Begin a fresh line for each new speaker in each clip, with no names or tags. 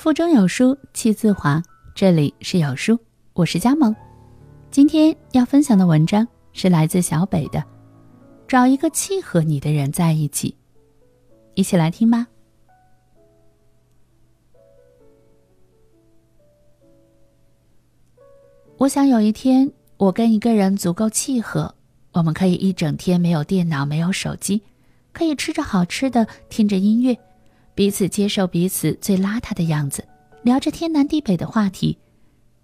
腹中有书气自华，这里是有书，我是佳萌。今天要分享的文章是来自小北的，找一个契合你的人在一起，一起来听吧。我想有一天，我跟一个人足够契合，我们可以一整天没有电脑，没有手机，可以吃着好吃的，听着音乐。彼此接受彼此最邋遢的样子，聊着天南地北的话题，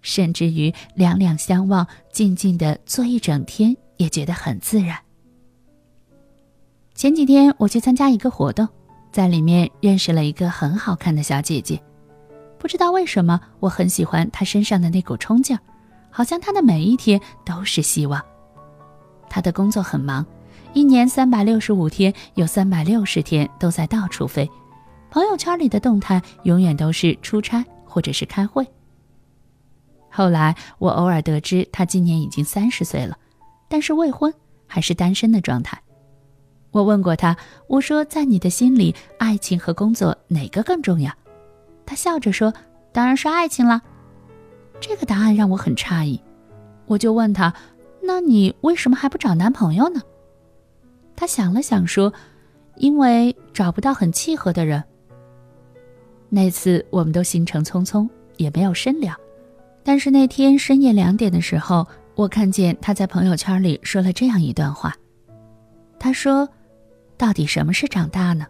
甚至于两两相望，静静的坐一整天，也觉得很自然。前几天我去参加一个活动，在里面认识了一个很好看的小姐姐，不知道为什么我很喜欢她身上的那股冲劲儿，好像她的每一天都是希望。她的工作很忙，一年三百六十五天，有三百六十天都在到处飞。朋友圈里的动态永远都是出差或者是开会。后来我偶尔得知他今年已经三十岁了，但是未婚，还是单身的状态。我问过他，我说在你的心里，爱情和工作哪个更重要？他笑着说：“当然是爱情了。”这个答案让我很诧异，我就问他：“那你为什么还不找男朋友呢？”他想了想说：“因为找不到很契合的人。”那次我们都行程匆匆，也没有深聊。但是那天深夜两点的时候，我看见他在朋友圈里说了这样一段话。他说：“到底什么是长大呢？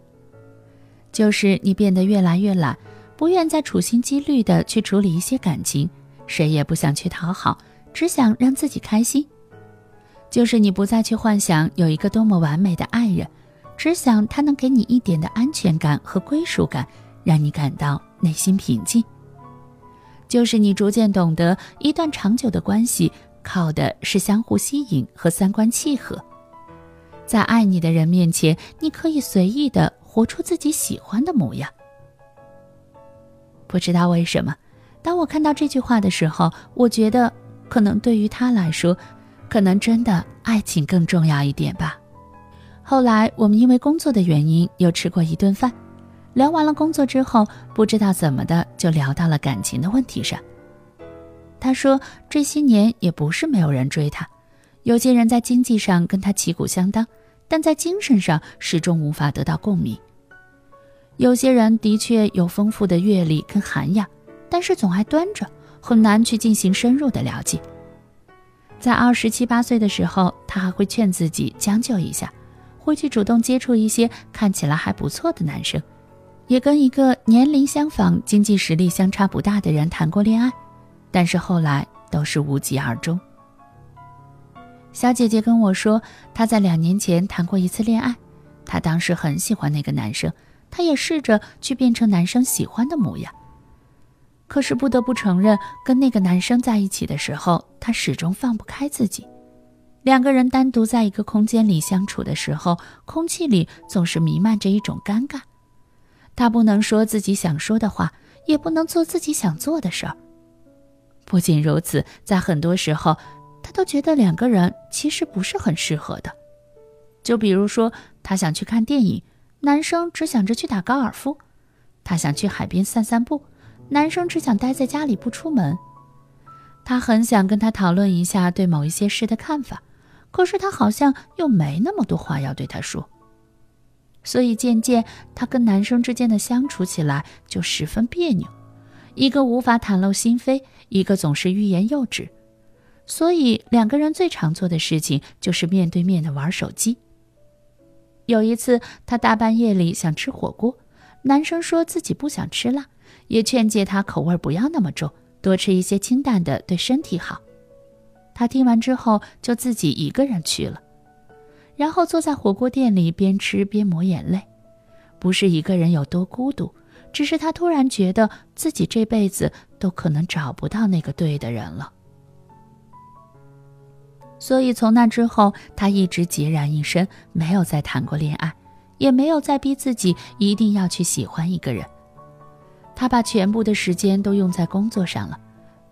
就是你变得越来越懒，不愿再处心积虑的去处理一些感情，谁也不想去讨好，只想让自己开心。就是你不再去幻想有一个多么完美的爱人，只想他能给你一点的安全感和归属感。”让你感到内心平静，就是你逐渐懂得，一段长久的关系靠的是相互吸引和三观契合。在爱你的人面前，你可以随意的活出自己喜欢的模样。不知道为什么，当我看到这句话的时候，我觉得可能对于他来说，可能真的爱情更重要一点吧。后来我们因为工作的原因又吃过一顿饭。聊完了工作之后，不知道怎么的就聊到了感情的问题上。他说这些年也不是没有人追他，有些人在经济上跟他旗鼓相当，但在精神上始终无法得到共鸣。有些人的确有丰富的阅历跟涵养，但是总爱端着，很难去进行深入的了解。在二十七八岁的时候，他还会劝自己将就一下，会去主动接触一些看起来还不错的男生。也跟一个年龄相仿、经济实力相差不大的人谈过恋爱，但是后来都是无疾而终。小姐姐跟我说，她在两年前谈过一次恋爱，她当时很喜欢那个男生，她也试着去变成男生喜欢的模样。可是不得不承认，跟那个男生在一起的时候，她始终放不开自己。两个人单独在一个空间里相处的时候，空气里总是弥漫着一种尴尬。他不能说自己想说的话，也不能做自己想做的事儿。不仅如此，在很多时候，他都觉得两个人其实不是很适合的。就比如说，他想去看电影，男生只想着去打高尔夫；他想去海边散散步，男生只想待在家里不出门。他很想跟他讨论一下对某一些事的看法，可是他好像又没那么多话要对他说。所以渐渐，她跟男生之间的相处起来就十分别扭，一个无法袒露心扉，一个总是欲言又止。所以两个人最常做的事情就是面对面的玩手机。有一次，他大半夜里想吃火锅，男生说自己不想吃辣，也劝诫他口味不要那么重，多吃一些清淡的，对身体好。他听完之后，就自己一个人去了。然后坐在火锅店里，边吃边抹眼泪，不是一个人有多孤独，只是他突然觉得自己这辈子都可能找不到那个对的人了。所以从那之后，他一直孑然一身，没有再谈过恋爱，也没有再逼自己一定要去喜欢一个人。他把全部的时间都用在工作上了，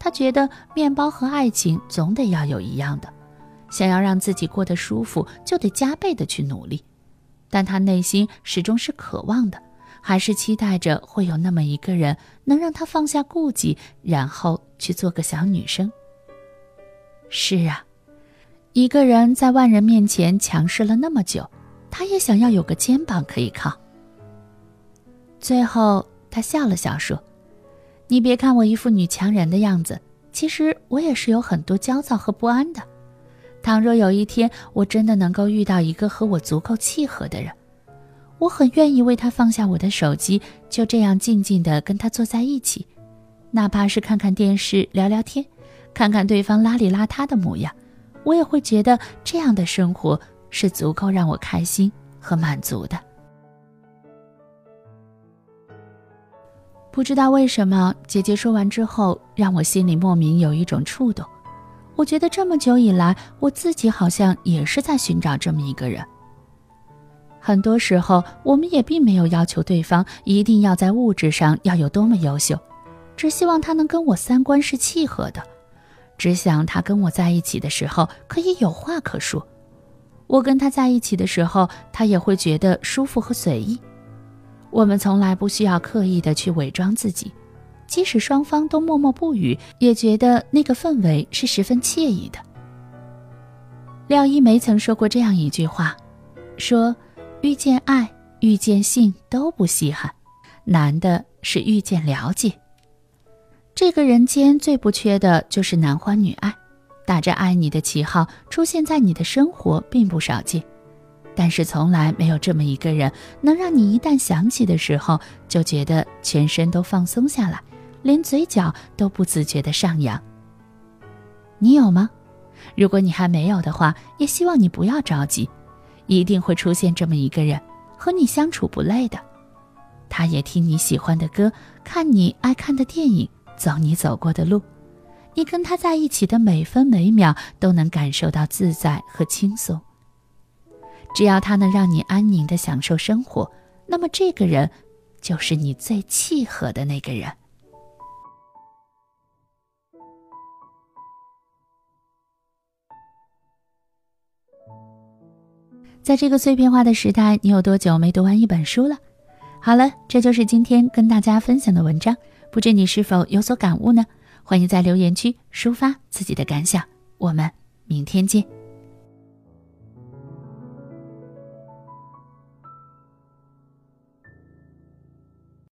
他觉得面包和爱情总得要有一样的。想要让自己过得舒服，就得加倍的去努力，但他内心始终是渴望的，还是期待着会有那么一个人能让他放下顾忌，然后去做个小女生。是啊，一个人在万人面前强势了那么久，他也想要有个肩膀可以靠。最后，他笑了笑说：“你别看我一副女强人的样子，其实我也是有很多焦躁和不安的。倘若有一天我真的能够遇到一个和我足够契合的人，我很愿意为他放下我的手机，就这样静静地跟他坐在一起，哪怕是看看电视、聊聊天。”看看对方邋里邋遢的模样，我也会觉得这样的生活是足够让我开心和满足的。不知道为什么，姐姐说完之后，让我心里莫名有一种触动。我觉得这么久以来，我自己好像也是在寻找这么一个人。很多时候，我们也并没有要求对方一定要在物质上要有多么优秀，只希望他能跟我三观是契合的。只想他跟我在一起的时候可以有话可说，我跟他在一起的时候，他也会觉得舒服和随意。我们从来不需要刻意的去伪装自己，即使双方都默默不语，也觉得那个氛围是十分惬意的。廖一梅曾说过这样一句话，说遇见爱、遇见性都不稀罕，难的是遇见了解。这个人间最不缺的就是男欢女爱，打着爱你的旗号出现在你的生活并不少见，但是从来没有这么一个人能让你一旦想起的时候就觉得全身都放松下来，连嘴角都不自觉的上扬。你有吗？如果你还没有的话，也希望你不要着急，一定会出现这么一个人，和你相处不累的，他也听你喜欢的歌，看你爱看的电影。走你走过的路，你跟他在一起的每分每秒都能感受到自在和轻松。只要他能让你安宁的享受生活，那么这个人就是你最契合的那个人。在这个碎片化的时代，你有多久没读完一本书了？好了，这就是今天跟大家分享的文章。不知你是否有所感悟呢？欢迎在留言区抒发自己的感想。我们明天见。